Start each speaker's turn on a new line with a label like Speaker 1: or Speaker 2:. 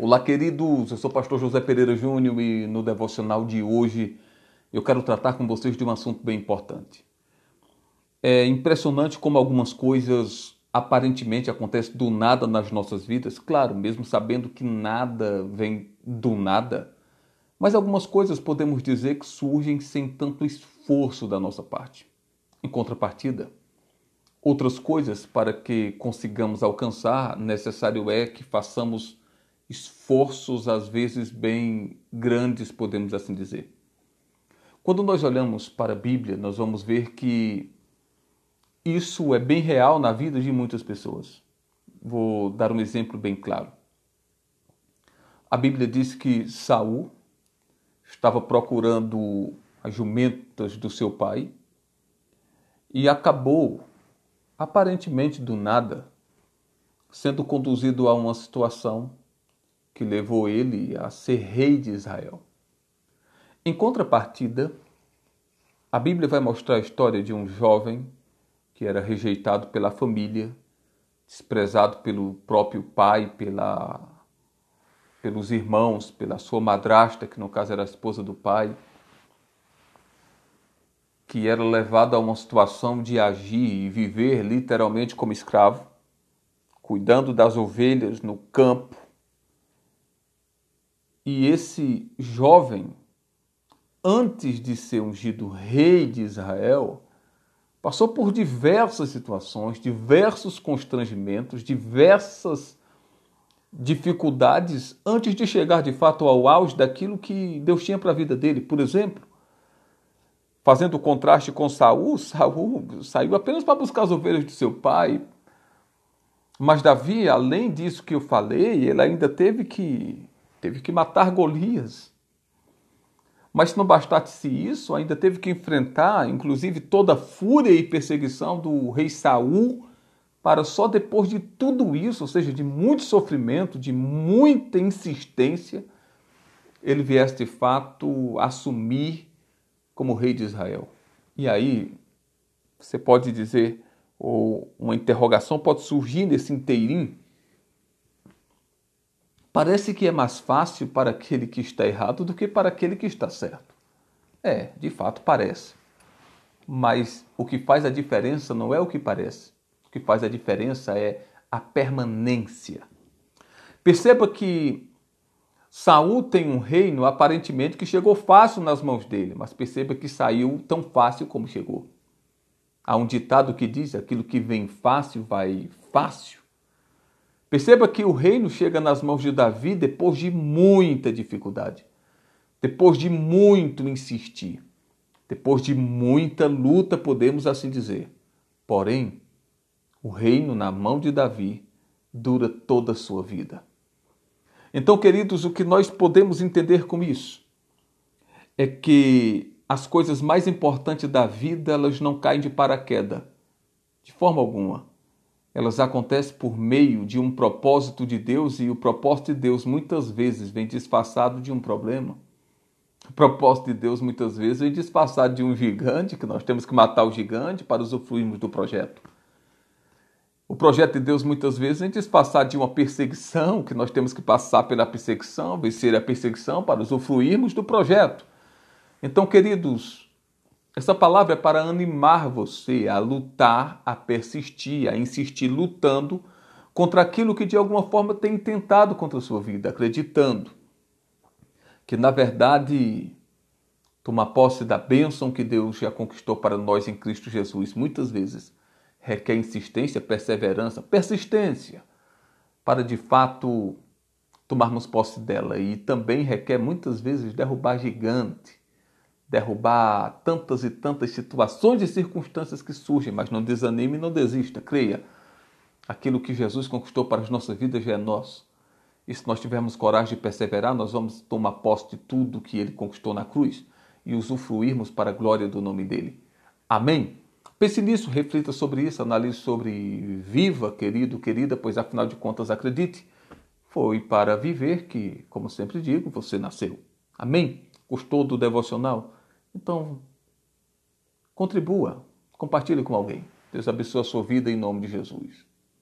Speaker 1: Olá, queridos. Eu sou o pastor José Pereira Júnior e no devocional de hoje eu quero tratar com vocês de um assunto bem importante. É impressionante como algumas coisas aparentemente acontecem do nada nas nossas vidas, claro, mesmo sabendo que nada vem do nada, mas algumas coisas podemos dizer que surgem sem tanto esforço da nossa parte. Em contrapartida, outras coisas para que consigamos alcançar, necessário é que façamos esforços às vezes bem grandes, podemos assim dizer. Quando nós olhamos para a Bíblia, nós vamos ver que isso é bem real na vida de muitas pessoas. Vou dar um exemplo bem claro. A Bíblia diz que Saul estava procurando as jumentas do seu pai e acabou, aparentemente do nada, sendo conduzido a uma situação que levou ele a ser rei de Israel. Em contrapartida, a Bíblia vai mostrar a história de um jovem que era rejeitado pela família, desprezado pelo próprio pai, pela, pelos irmãos, pela sua madrasta, que no caso era a esposa do pai, que era levado a uma situação de agir e viver literalmente como escravo, cuidando das ovelhas no campo. E esse jovem, antes de ser ungido rei de Israel, Passou por diversas situações, diversos constrangimentos, diversas dificuldades antes de chegar de fato ao auge daquilo que Deus tinha para a vida dele. Por exemplo, fazendo o contraste com Saul, Saul saiu apenas para buscar as ovelhas de seu pai. Mas Davi, além disso que eu falei, ele ainda teve que teve que matar Golias. Mas se não bastasse isso, ainda teve que enfrentar, inclusive, toda a fúria e perseguição do rei Saul, para só depois de tudo isso, ou seja, de muito sofrimento, de muita insistência, ele viesse de fato assumir como rei de Israel. E aí, você pode dizer, ou uma interrogação pode surgir nesse inteirinho, Parece que é mais fácil para aquele que está errado do que para aquele que está certo. É, de fato parece. Mas o que faz a diferença não é o que parece. O que faz a diferença é a permanência. Perceba que Saul tem um reino aparentemente que chegou fácil nas mãos dele, mas perceba que saiu tão fácil como chegou. Há um ditado que diz: aquilo que vem fácil vai fácil. Perceba que o reino chega nas mãos de Davi depois de muita dificuldade, depois de muito insistir, depois de muita luta, podemos assim dizer. Porém, o reino na mão de Davi dura toda a sua vida. Então, queridos, o que nós podemos entender com isso é que as coisas mais importantes da vida, elas não caem de paraquedas, de forma alguma elas acontecem por meio de um propósito de Deus e o propósito de Deus muitas vezes vem disfarçado de um problema. O propósito de Deus muitas vezes vem disfarçado de um gigante, que nós temos que matar o gigante para usufruirmos do projeto. O projeto de Deus muitas vezes vem disfarçado de uma perseguição, que nós temos que passar pela perseguição, vencer a perseguição para usufruirmos do projeto. Então, queridos, essa palavra é para animar você a lutar, a persistir, a insistir lutando contra aquilo que de alguma forma tem tentado contra a sua vida, acreditando que na verdade tomar posse da bênção que Deus já conquistou para nós em Cristo Jesus muitas vezes requer insistência, perseverança, persistência para de fato tomarmos posse dela. E também requer muitas vezes derrubar gigante derrubar tantas e tantas situações e circunstâncias que surgem, mas não desanime e não desista, creia. Aquilo que Jesus conquistou para as nossas vidas já é nosso. E se nós tivermos coragem de perseverar, nós vamos tomar posse de tudo que ele conquistou na cruz e usufruirmos para a glória do nome dele. Amém? Pense nisso, reflita sobre isso, analise sobre viva, querido, querida, pois afinal de contas, acredite, foi para viver que, como sempre digo, você nasceu. Amém? Gostou do devocional? Então, contribua, compartilhe com alguém. Deus abençoe a sua vida em nome de Jesus.